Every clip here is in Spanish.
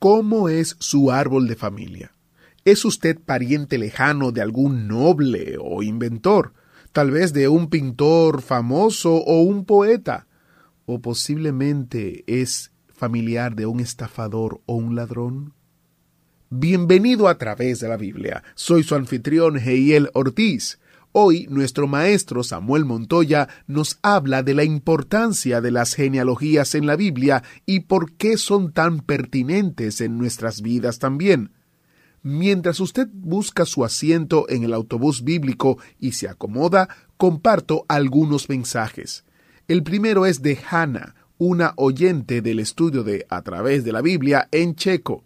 ¿Cómo es su árbol de familia? ¿Es usted pariente lejano de algún noble o inventor? Tal vez de un pintor famoso o un poeta. ¿O posiblemente es familiar de un estafador o un ladrón? Bienvenido a través de la Biblia. Soy su anfitrión Heiel Ortiz. Hoy nuestro maestro Samuel Montoya nos habla de la importancia de las genealogías en la Biblia y por qué son tan pertinentes en nuestras vidas también. Mientras usted busca su asiento en el autobús bíblico y se acomoda, comparto algunos mensajes. El primero es de Hannah, una oyente del estudio de A través de la Biblia en checo.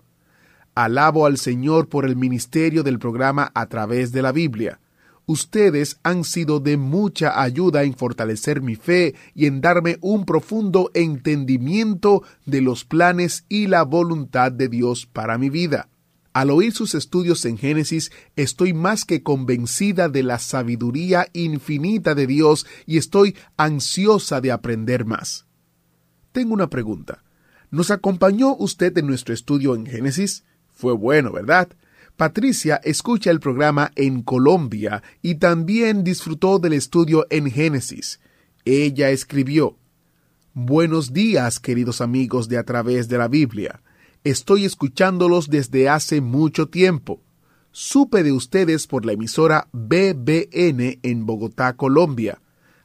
Alabo al Señor por el ministerio del programa A través de la Biblia. Ustedes han sido de mucha ayuda en fortalecer mi fe y en darme un profundo entendimiento de los planes y la voluntad de Dios para mi vida. Al oír sus estudios en Génesis, estoy más que convencida de la sabiduría infinita de Dios y estoy ansiosa de aprender más. Tengo una pregunta. ¿Nos acompañó usted en nuestro estudio en Génesis? Fue bueno, ¿verdad? Patricia escucha el programa en Colombia y también disfrutó del estudio en Génesis. Ella escribió, Buenos días, queridos amigos de A través de la Biblia. Estoy escuchándolos desde hace mucho tiempo. Supe de ustedes por la emisora BBN en Bogotá, Colombia.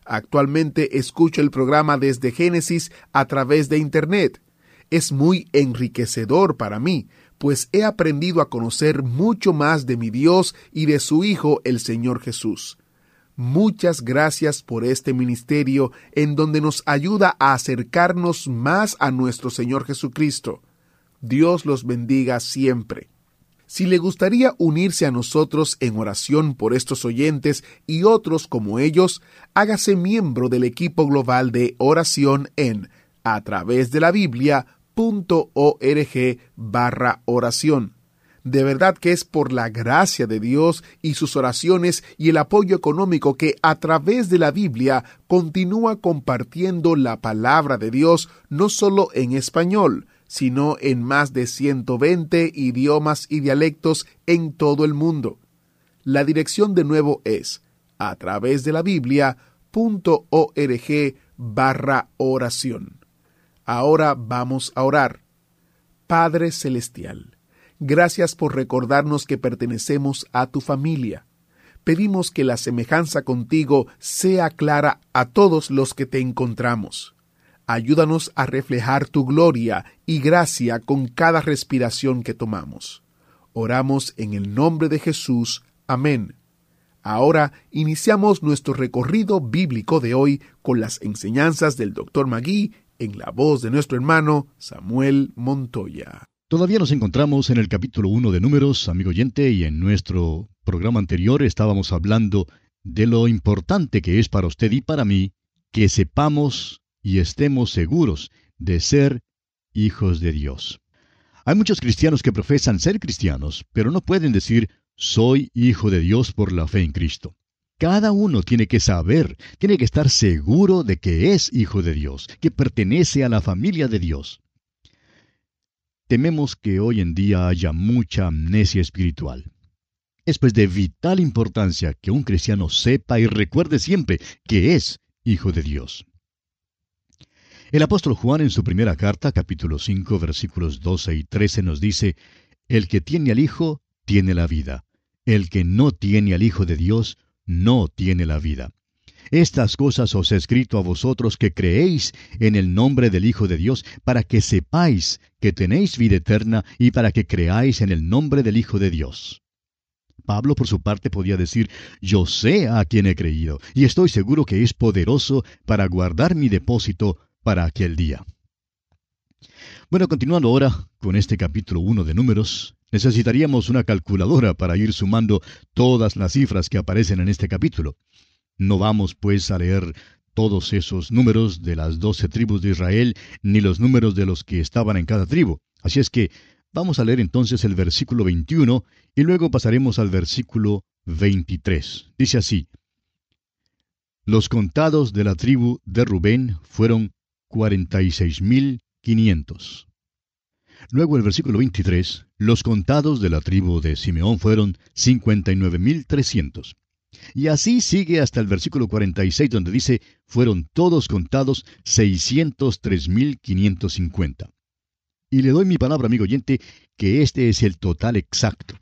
Actualmente escucho el programa desde Génesis a través de Internet. Es muy enriquecedor para mí, pues he aprendido a conocer mucho más de mi Dios y de su Hijo el Señor Jesús. Muchas gracias por este ministerio en donde nos ayuda a acercarnos más a nuestro Señor Jesucristo. Dios los bendiga siempre. Si le gustaría unirse a nosotros en oración por estos oyentes y otros como ellos, hágase miembro del equipo global de oración en a través de la Biblia org barra oración. De verdad que es por la gracia de Dios y sus oraciones y el apoyo económico que a través de la Biblia continúa compartiendo la palabra de Dios no solo en español, sino en más de 120 idiomas y dialectos en todo el mundo. La dirección de nuevo es a través de la Biblia.org barra oración. Ahora vamos a orar. Padre Celestial, gracias por recordarnos que pertenecemos a tu familia. Pedimos que la semejanza contigo sea clara a todos los que te encontramos. Ayúdanos a reflejar tu gloria y gracia con cada respiración que tomamos. Oramos en el nombre de Jesús. Amén. Ahora iniciamos nuestro recorrido bíblico de hoy con las enseñanzas del Dr. Magui en la voz de nuestro hermano Samuel Montoya. Todavía nos encontramos en el capítulo 1 de Números, amigo oyente, y en nuestro programa anterior estábamos hablando de lo importante que es para usted y para mí que sepamos y estemos seguros de ser hijos de Dios. Hay muchos cristianos que profesan ser cristianos, pero no pueden decir soy hijo de Dios por la fe en Cristo. Cada uno tiene que saber, tiene que estar seguro de que es hijo de Dios, que pertenece a la familia de Dios. Tememos que hoy en día haya mucha amnesia espiritual. Es pues de vital importancia que un cristiano sepa y recuerde siempre que es hijo de Dios. El apóstol Juan en su primera carta, capítulo 5, versículos 12 y 13 nos dice, El que tiene al Hijo, tiene la vida. El que no tiene al Hijo de Dios, no tiene la vida. Estas cosas os he escrito a vosotros que creéis en el nombre del Hijo de Dios, para que sepáis que tenéis vida eterna y para que creáis en el nombre del Hijo de Dios. Pablo, por su parte, podía decir, yo sé a quien he creído, y estoy seguro que es poderoso para guardar mi depósito para aquel día. Bueno, continuando ahora con este capítulo 1 de números, Necesitaríamos una calculadora para ir sumando todas las cifras que aparecen en este capítulo. No vamos, pues, a leer todos esos números de las doce tribus de Israel, ni los números de los que estaban en cada tribu. Así es que vamos a leer entonces el versículo 21 y luego pasaremos al versículo 23. Dice así, Los contados de la tribu de Rubén fueron 46.500. Luego el versículo 23, los contados de la tribu de Simeón fueron cincuenta y así sigue hasta el versículo 46 donde dice, fueron todos contados seiscientos tres mil quinientos cincuenta. Y le doy mi palabra, amigo oyente, que este es el total exacto.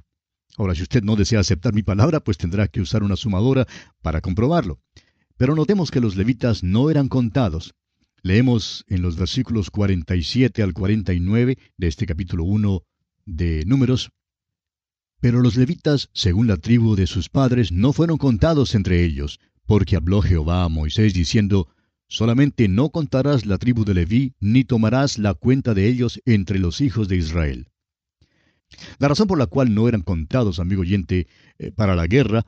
Ahora, si usted no desea aceptar mi palabra, pues tendrá que usar una sumadora para comprobarlo. Pero notemos que los levitas no eran contados. Leemos en los versículos 47 al 49 de este capítulo 1 de Números. Pero los levitas, según la tribu de sus padres, no fueron contados entre ellos, porque habló Jehová a Moisés diciendo, Solamente no contarás la tribu de Leví, ni tomarás la cuenta de ellos entre los hijos de Israel. La razón por la cual no eran contados, amigo oyente, eh, para la guerra,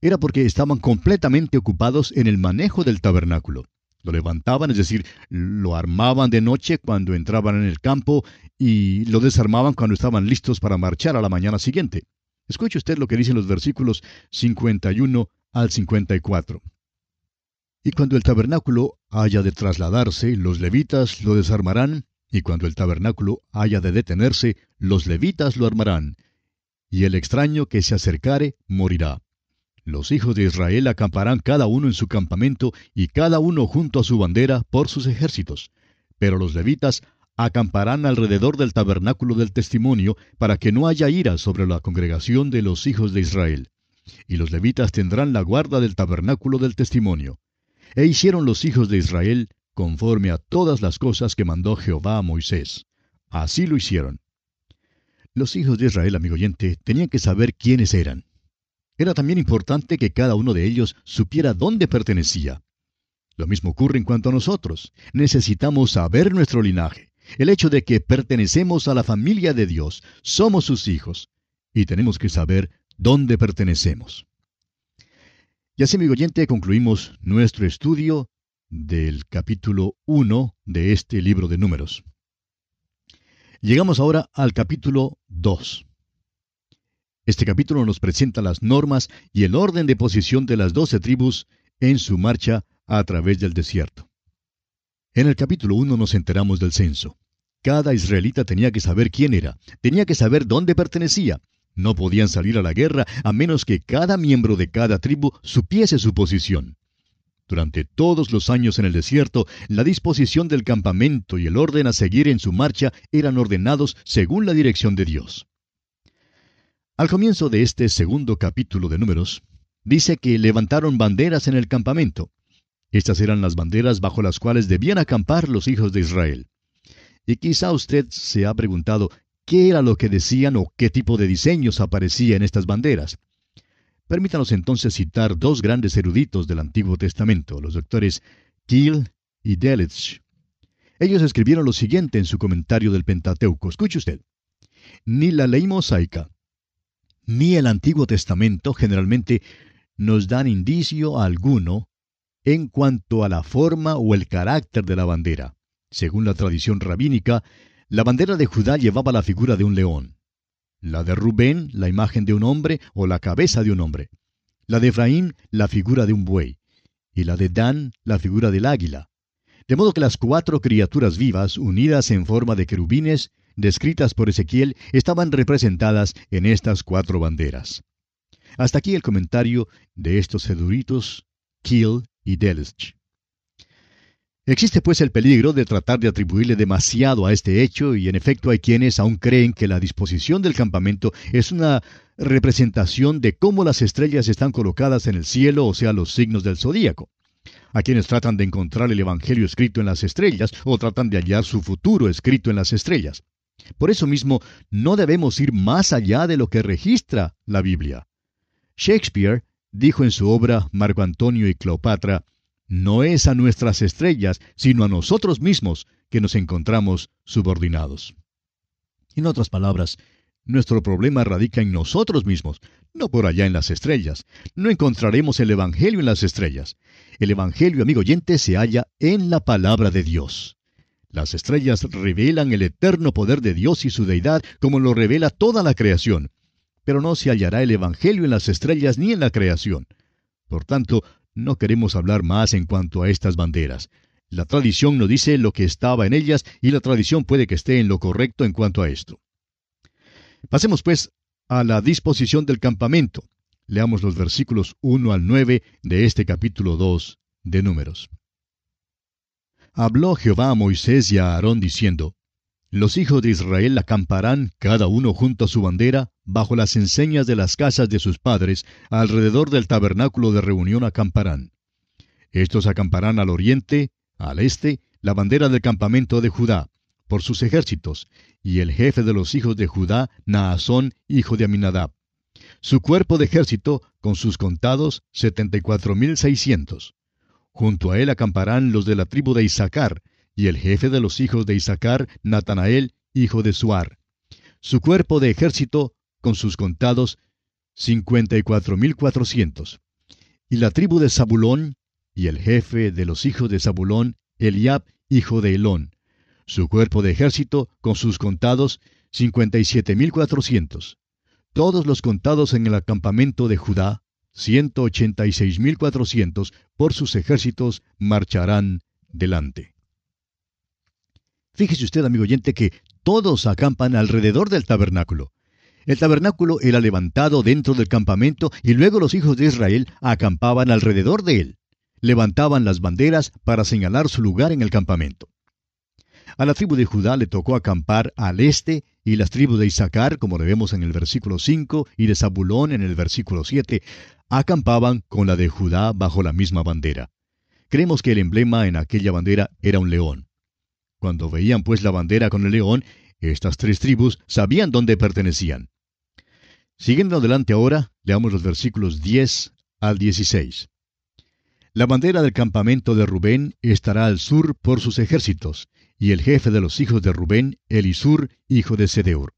era porque estaban completamente ocupados en el manejo del tabernáculo. Lo levantaban, es decir, lo armaban de noche cuando entraban en el campo y lo desarmaban cuando estaban listos para marchar a la mañana siguiente. Escuche usted lo que dicen los versículos 51 al 54. Y cuando el tabernáculo haya de trasladarse, los levitas lo desarmarán y cuando el tabernáculo haya de detenerse, los levitas lo armarán, y el extraño que se acercare morirá. Los hijos de Israel acamparán cada uno en su campamento y cada uno junto a su bandera por sus ejércitos. Pero los levitas acamparán alrededor del tabernáculo del testimonio para que no haya ira sobre la congregación de los hijos de Israel. Y los levitas tendrán la guarda del tabernáculo del testimonio. E hicieron los hijos de Israel conforme a todas las cosas que mandó Jehová a Moisés. Así lo hicieron. Los hijos de Israel, amigo oyente, tenían que saber quiénes eran. Era también importante que cada uno de ellos supiera dónde pertenecía. Lo mismo ocurre en cuanto a nosotros. Necesitamos saber nuestro linaje, el hecho de que pertenecemos a la familia de Dios, somos sus hijos, y tenemos que saber dónde pertenecemos. Y así, amigo oyente, concluimos nuestro estudio del capítulo 1 de este libro de números. Llegamos ahora al capítulo 2. Este capítulo nos presenta las normas y el orden de posición de las doce tribus en su marcha a través del desierto. En el capítulo 1 nos enteramos del censo. Cada israelita tenía que saber quién era, tenía que saber dónde pertenecía. No podían salir a la guerra a menos que cada miembro de cada tribu supiese su posición. Durante todos los años en el desierto, la disposición del campamento y el orden a seguir en su marcha eran ordenados según la dirección de Dios. Al comienzo de este segundo capítulo de Números, dice que levantaron banderas en el campamento. Estas eran las banderas bajo las cuales debían acampar los hijos de Israel. Y quizá usted se ha preguntado qué era lo que decían o qué tipo de diseños aparecía en estas banderas. Permítanos entonces citar dos grandes eruditos del Antiguo Testamento, los doctores Kiel y Delitzsch. Ellos escribieron lo siguiente en su comentario del Pentateuco. Escuche usted. Ni la ley mosaica, ni el Antiguo Testamento generalmente nos dan indicio alguno en cuanto a la forma o el carácter de la bandera. Según la tradición rabínica, la bandera de Judá llevaba la figura de un león la de Rubén, la imagen de un hombre o la cabeza de un hombre, la de Efraín, la figura de un buey, y la de Dan, la figura del águila. De modo que las cuatro criaturas vivas, unidas en forma de querubines, descritas por Ezequiel, estaban representadas en estas cuatro banderas. Hasta aquí el comentario de estos seduritos, Kiel y Delitzsch. Existe pues el peligro de tratar de atribuirle demasiado a este hecho y en efecto hay quienes aún creen que la disposición del campamento es una representación de cómo las estrellas están colocadas en el cielo, o sea, los signos del zodíaco. A quienes tratan de encontrar el Evangelio escrito en las estrellas o tratan de hallar su futuro escrito en las estrellas. Por eso mismo, no debemos ir más allá de lo que registra la Biblia. Shakespeare dijo en su obra Marco Antonio y Cleopatra, no es a nuestras estrellas, sino a nosotros mismos, que nos encontramos subordinados. En otras palabras, nuestro problema radica en nosotros mismos, no por allá en las estrellas. No encontraremos el Evangelio en las estrellas. El Evangelio, amigo oyente, se halla en la palabra de Dios. Las estrellas revelan el eterno poder de Dios y su deidad como lo revela toda la creación. Pero no se hallará el Evangelio en las estrellas ni en la creación. Por tanto, no queremos hablar más en cuanto a estas banderas. La tradición nos dice lo que estaba en ellas y la tradición puede que esté en lo correcto en cuanto a esto. Pasemos pues a la disposición del campamento. Leamos los versículos 1 al 9 de este capítulo 2 de Números. Habló Jehová a Moisés y a Aarón diciendo, Los hijos de Israel acamparán cada uno junto a su bandera, bajo las enseñas de las casas de sus padres, alrededor del tabernáculo de reunión acamparán. Estos acamparán al oriente, al este, la bandera del campamento de Judá, por sus ejércitos, y el jefe de los hijos de Judá, Naasón, hijo de Aminadab. Su cuerpo de ejército, con sus contados, setenta y cuatro mil seiscientos. Junto a él acamparán los de la tribu de Isaacar, y el jefe de los hijos de Isaacar, Natanael, hijo de Suar. Su cuerpo de ejército, con sus contados, cincuenta y cuatro mil cuatrocientos. Y la tribu de Zabulón, y el jefe de los hijos de Zabulón, Eliab, hijo de Elón su cuerpo de ejército, con sus contados, cincuenta y siete mil cuatrocientos. Todos los contados en el acampamento de Judá, ciento ochenta y seis mil cuatrocientos, por sus ejércitos marcharán delante. Fíjese usted, amigo oyente, que todos acampan alrededor del tabernáculo. El tabernáculo era levantado dentro del campamento y luego los hijos de Israel acampaban alrededor de él. Levantaban las banderas para señalar su lugar en el campamento. A la tribu de Judá le tocó acampar al este y las tribus de Isaacar, como le vemos en el versículo 5, y de Zabulón en el versículo 7, acampaban con la de Judá bajo la misma bandera. Creemos que el emblema en aquella bandera era un león. Cuando veían pues la bandera con el león, estas tres tribus sabían dónde pertenecían. Siguiendo adelante ahora, leamos los versículos 10 al 16. La bandera del campamento de Rubén estará al sur por sus ejércitos, y el jefe de los hijos de Rubén, Elisur, hijo de Sedeur.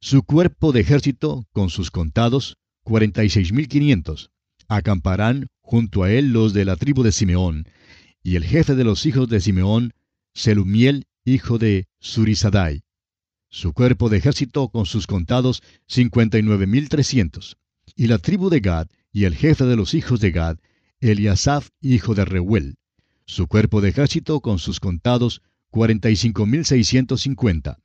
Su cuerpo de ejército, con sus contados, cuarenta y seis mil quinientos. Acamparán junto a él los de la tribu de Simeón, y el jefe de los hijos de Simeón, Selumiel, hijo de Surisadai. Su cuerpo de ejército, con sus contados, cincuenta y nueve mil trescientos. Y la tribu de Gad, y el jefe de los hijos de Gad, Eliasaf, hijo de Reuel. Su cuerpo de ejército, con sus contados, 45.650.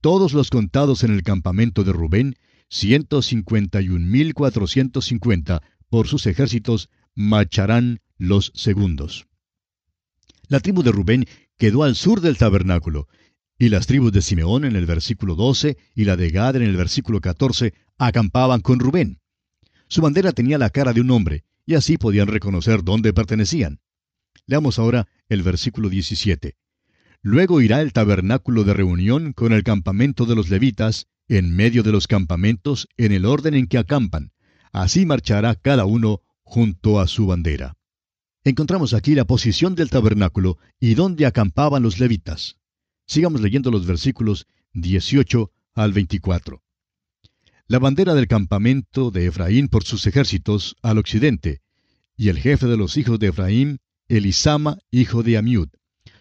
Todos los contados en el campamento de Rubén, 151.450 por sus ejércitos, marcharán los segundos. La tribu de Rubén quedó al sur del tabernáculo, y las tribus de Simeón en el versículo 12 y la de Gad en el versículo 14 acampaban con Rubén. Su bandera tenía la cara de un hombre, y así podían reconocer dónde pertenecían. Leamos ahora el versículo 17. Luego irá el tabernáculo de reunión con el campamento de los levitas, en medio de los campamentos, en el orden en que acampan. Así marchará cada uno junto a su bandera. Encontramos aquí la posición del tabernáculo y dónde acampaban los levitas. Sigamos leyendo los versículos 18 al 24. La bandera del campamento de Efraín por sus ejércitos al occidente, y el jefe de los hijos de Efraín, Elisama, hijo de Amiud.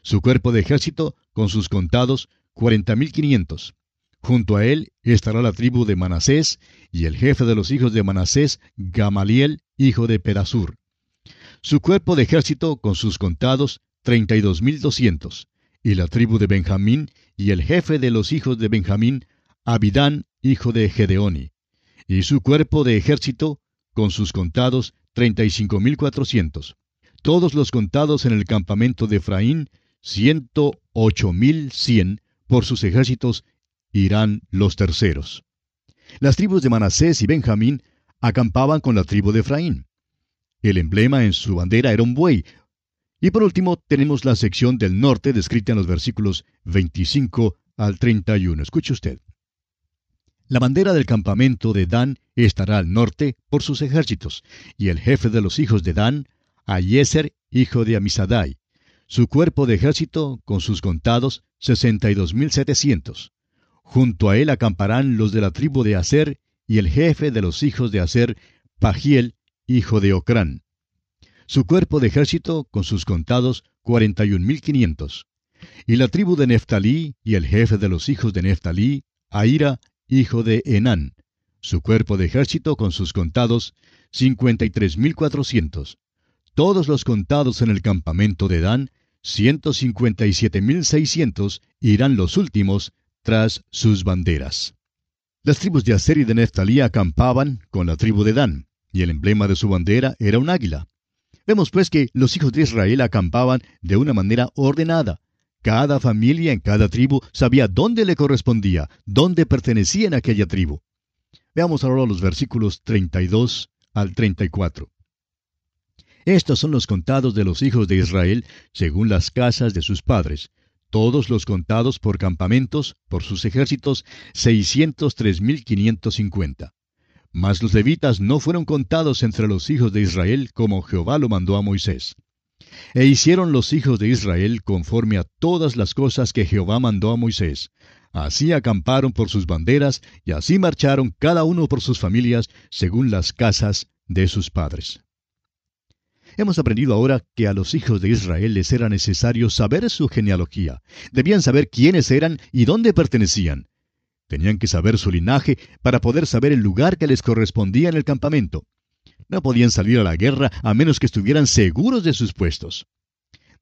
Su cuerpo de ejército, con sus contados, cuarenta mil quinientos. Junto a él estará la tribu de Manasés, y el jefe de los hijos de Manasés, Gamaliel, hijo de Pedasur. Su cuerpo de ejército, con sus contados, treinta y dos mil doscientos. Y la tribu de Benjamín, y el jefe de los hijos de Benjamín, Abidán, hijo de Gedeoni. Y su cuerpo de ejército, con sus contados, treinta y cinco mil cuatrocientos. Todos los contados en el campamento de Efraín, ciento ocho mil cien por sus ejércitos irán los terceros. Las tribus de Manasés y Benjamín acampaban con la tribu de Efraín. El emblema en su bandera era un buey. Y por último tenemos la sección del norte descrita en los versículos 25 al 31. Escuche usted. La bandera del campamento de Dan estará al norte por sus ejércitos, y el jefe de los hijos de Dan, Ayeser, hijo de Amisadai. Su cuerpo de ejército, con sus contados, 62.700. Junto a él acamparán los de la tribu de Aser, y el jefe de los hijos de Aser, Pagiel, hijo de Ocrán. Su cuerpo de ejército, con sus contados, cuarenta y un mil quinientos. Y la tribu de Neftalí, y el jefe de los hijos de Neftalí, Aira, hijo de Enán. Su cuerpo de ejército, con sus contados, cincuenta y tres mil cuatrocientos. Todos los contados en el campamento de Dan, ciento cincuenta y siete mil seiscientos, irán los últimos tras sus banderas. Las tribus de Aser y de Neftalí acampaban con la tribu de Dan, y el emblema de su bandera era un águila. Vemos pues que los hijos de Israel acampaban de una manera ordenada. Cada familia en cada tribu sabía dónde le correspondía, dónde pertenecía en aquella tribu. Veamos ahora los versículos 32 al 34. Estos son los contados de los hijos de Israel según las casas de sus padres, todos los contados por campamentos, por sus ejércitos, seiscientos tres mil quinientos cincuenta. Mas los levitas no fueron contados entre los hijos de Israel como Jehová lo mandó a Moisés. E hicieron los hijos de Israel conforme a todas las cosas que Jehová mandó a Moisés. Así acamparon por sus banderas, y así marcharon cada uno por sus familias, según las casas de sus padres. Hemos aprendido ahora que a los hijos de Israel les era necesario saber su genealogía. Debían saber quiénes eran y dónde pertenecían. Tenían que saber su linaje para poder saber el lugar que les correspondía en el campamento. No podían salir a la guerra a menos que estuvieran seguros de sus puestos.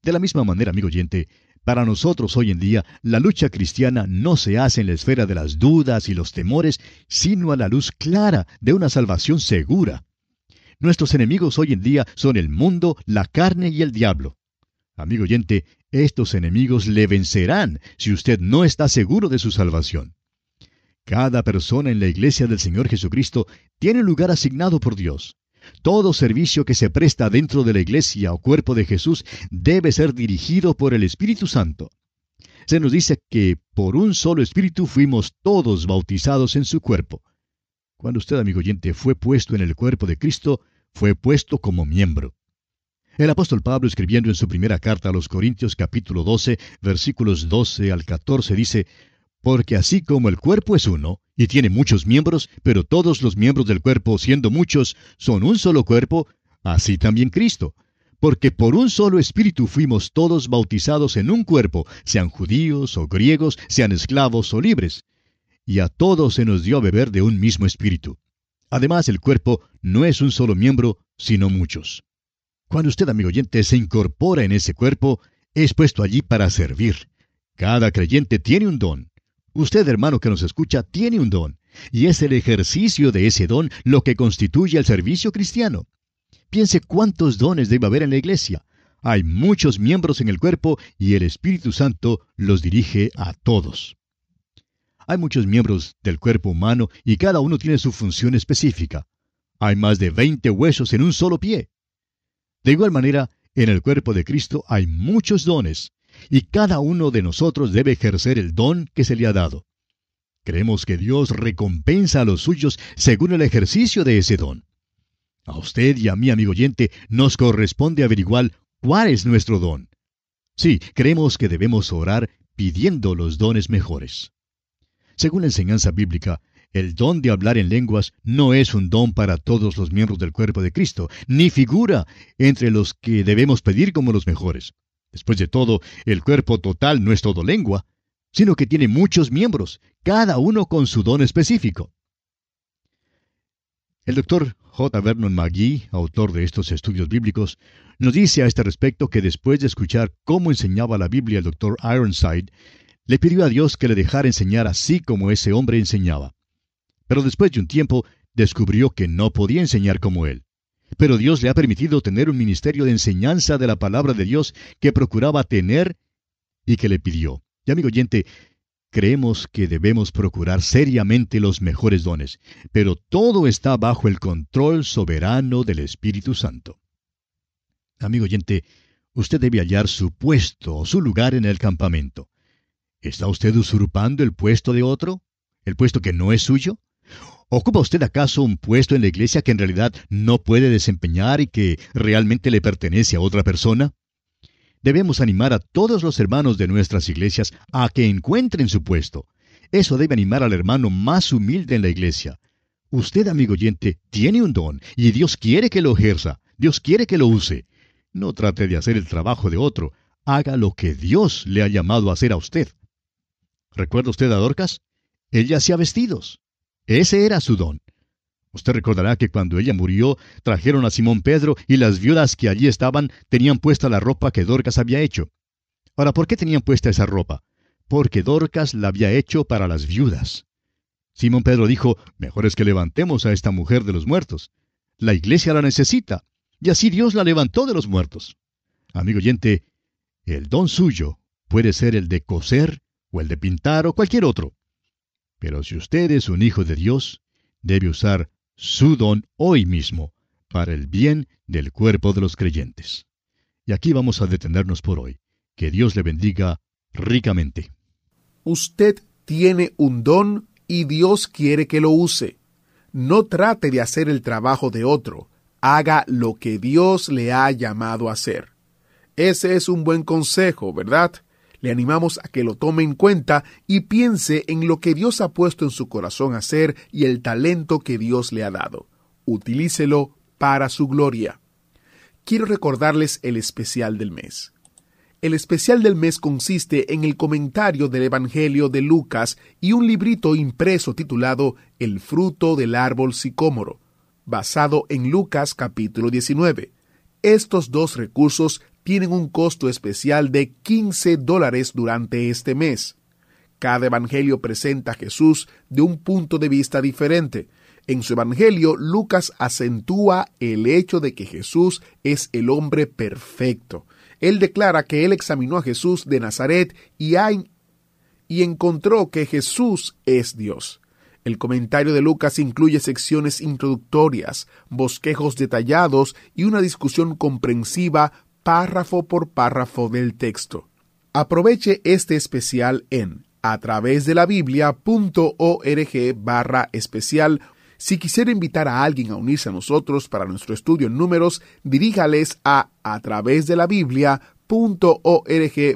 De la misma manera, amigo oyente, para nosotros hoy en día, la lucha cristiana no se hace en la esfera de las dudas y los temores, sino a la luz clara de una salvación segura. Nuestros enemigos hoy en día son el mundo, la carne y el diablo. Amigo oyente, estos enemigos le vencerán si usted no está seguro de su salvación. Cada persona en la iglesia del Señor Jesucristo tiene lugar asignado por Dios. Todo servicio que se presta dentro de la iglesia o cuerpo de Jesús debe ser dirigido por el Espíritu Santo. Se nos dice que por un solo Espíritu fuimos todos bautizados en su cuerpo. Cuando usted, amigo oyente, fue puesto en el cuerpo de Cristo, fue puesto como miembro. El apóstol Pablo, escribiendo en su primera carta a los Corintios capítulo 12, versículos 12 al 14, dice, Porque así como el cuerpo es uno, y tiene muchos miembros, pero todos los miembros del cuerpo, siendo muchos, son un solo cuerpo, así también Cristo. Porque por un solo espíritu fuimos todos bautizados en un cuerpo, sean judíos o griegos, sean esclavos o libres y a todos se nos dio a beber de un mismo espíritu. Además, el cuerpo no es un solo miembro, sino muchos. Cuando usted, amigo oyente, se incorpora en ese cuerpo, es puesto allí para servir. Cada creyente tiene un don. Usted, hermano que nos escucha, tiene un don. Y es el ejercicio de ese don lo que constituye el servicio cristiano. Piense cuántos dones debe haber en la iglesia. Hay muchos miembros en el cuerpo y el Espíritu Santo los dirige a todos. Hay muchos miembros del cuerpo humano y cada uno tiene su función específica. Hay más de 20 huesos en un solo pie. De igual manera, en el cuerpo de Cristo hay muchos dones, y cada uno de nosotros debe ejercer el don que se le ha dado. Creemos que Dios recompensa a los suyos según el ejercicio de ese don. A usted y a mí, amigo oyente, nos corresponde averiguar cuál es nuestro don. Sí, creemos que debemos orar pidiendo los dones mejores. Según la enseñanza bíblica, el don de hablar en lenguas no es un don para todos los miembros del cuerpo de Cristo, ni figura entre los que debemos pedir como los mejores. Después de todo, el cuerpo total no es todo lengua, sino que tiene muchos miembros, cada uno con su don específico. El doctor J. Vernon McGee, autor de estos estudios bíblicos, nos dice a este respecto que después de escuchar cómo enseñaba la Biblia el doctor Ironside, le pidió a Dios que le dejara enseñar así como ese hombre enseñaba. Pero después de un tiempo descubrió que no podía enseñar como él. Pero Dios le ha permitido tener un ministerio de enseñanza de la palabra de Dios que procuraba tener y que le pidió. Y amigo oyente, creemos que debemos procurar seriamente los mejores dones, pero todo está bajo el control soberano del Espíritu Santo. Amigo oyente, usted debe hallar su puesto o su lugar en el campamento. ¿Está usted usurpando el puesto de otro? ¿El puesto que no es suyo? ¿Ocupa usted acaso un puesto en la iglesia que en realidad no puede desempeñar y que realmente le pertenece a otra persona? Debemos animar a todos los hermanos de nuestras iglesias a que encuentren su puesto. Eso debe animar al hermano más humilde en la iglesia. Usted, amigo oyente, tiene un don y Dios quiere que lo ejerza, Dios quiere que lo use. No trate de hacer el trabajo de otro, haga lo que Dios le ha llamado a hacer a usted. ¿Recuerda usted a Dorcas? Ella hacía vestidos. Ese era su don. Usted recordará que cuando ella murió, trajeron a Simón Pedro y las viudas que allí estaban tenían puesta la ropa que Dorcas había hecho. Ahora, ¿por qué tenían puesta esa ropa? Porque Dorcas la había hecho para las viudas. Simón Pedro dijo, mejor es que levantemos a esta mujer de los muertos. La iglesia la necesita, y así Dios la levantó de los muertos. Amigo oyente, el don suyo puede ser el de coser, o el de pintar, o cualquier otro. Pero si usted es un hijo de Dios, debe usar su don hoy mismo para el bien del cuerpo de los creyentes. Y aquí vamos a detenernos por hoy. Que Dios le bendiga ricamente. Usted tiene un don y Dios quiere que lo use. No trate de hacer el trabajo de otro, haga lo que Dios le ha llamado a hacer. Ese es un buen consejo, ¿verdad? Le animamos a que lo tome en cuenta y piense en lo que Dios ha puesto en su corazón hacer y el talento que Dios le ha dado. Utilícelo para su gloria. Quiero recordarles el especial del mes. El especial del mes consiste en el comentario del Evangelio de Lucas y un librito impreso titulado El fruto del árbol sicómoro, basado en Lucas capítulo 19. Estos dos recursos tienen un costo especial de 15 dólares durante este mes. Cada evangelio presenta a Jesús de un punto de vista diferente. En su evangelio, Lucas acentúa el hecho de que Jesús es el hombre perfecto. Él declara que él examinó a Jesús de Nazaret y, y encontró que Jesús es Dios. El comentario de Lucas incluye secciones introductorias, bosquejos detallados y una discusión comprensiva párrafo por párrafo del texto. Aproveche este especial en a través de la biblia.org barra especial. Si quisiera invitar a alguien a unirse a nosotros para nuestro estudio en números, diríjales a a través de la biblia.org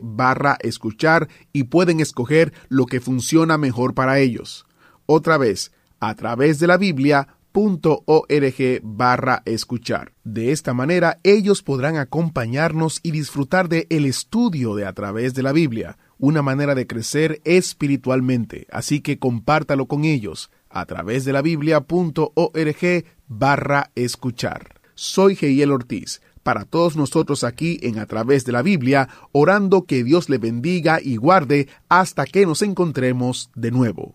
barra escuchar y pueden escoger lo que funciona mejor para ellos. Otra vez, a través de la Biblia org barra escuchar. De esta manera ellos podrán acompañarnos y disfrutar de el estudio de a través de la Biblia, una manera de crecer espiritualmente, así que compártalo con ellos a través de la biblia.org barra escuchar. Soy Geiel Ortiz, para todos nosotros aquí en A través de la Biblia, orando que Dios le bendiga y guarde hasta que nos encontremos de nuevo.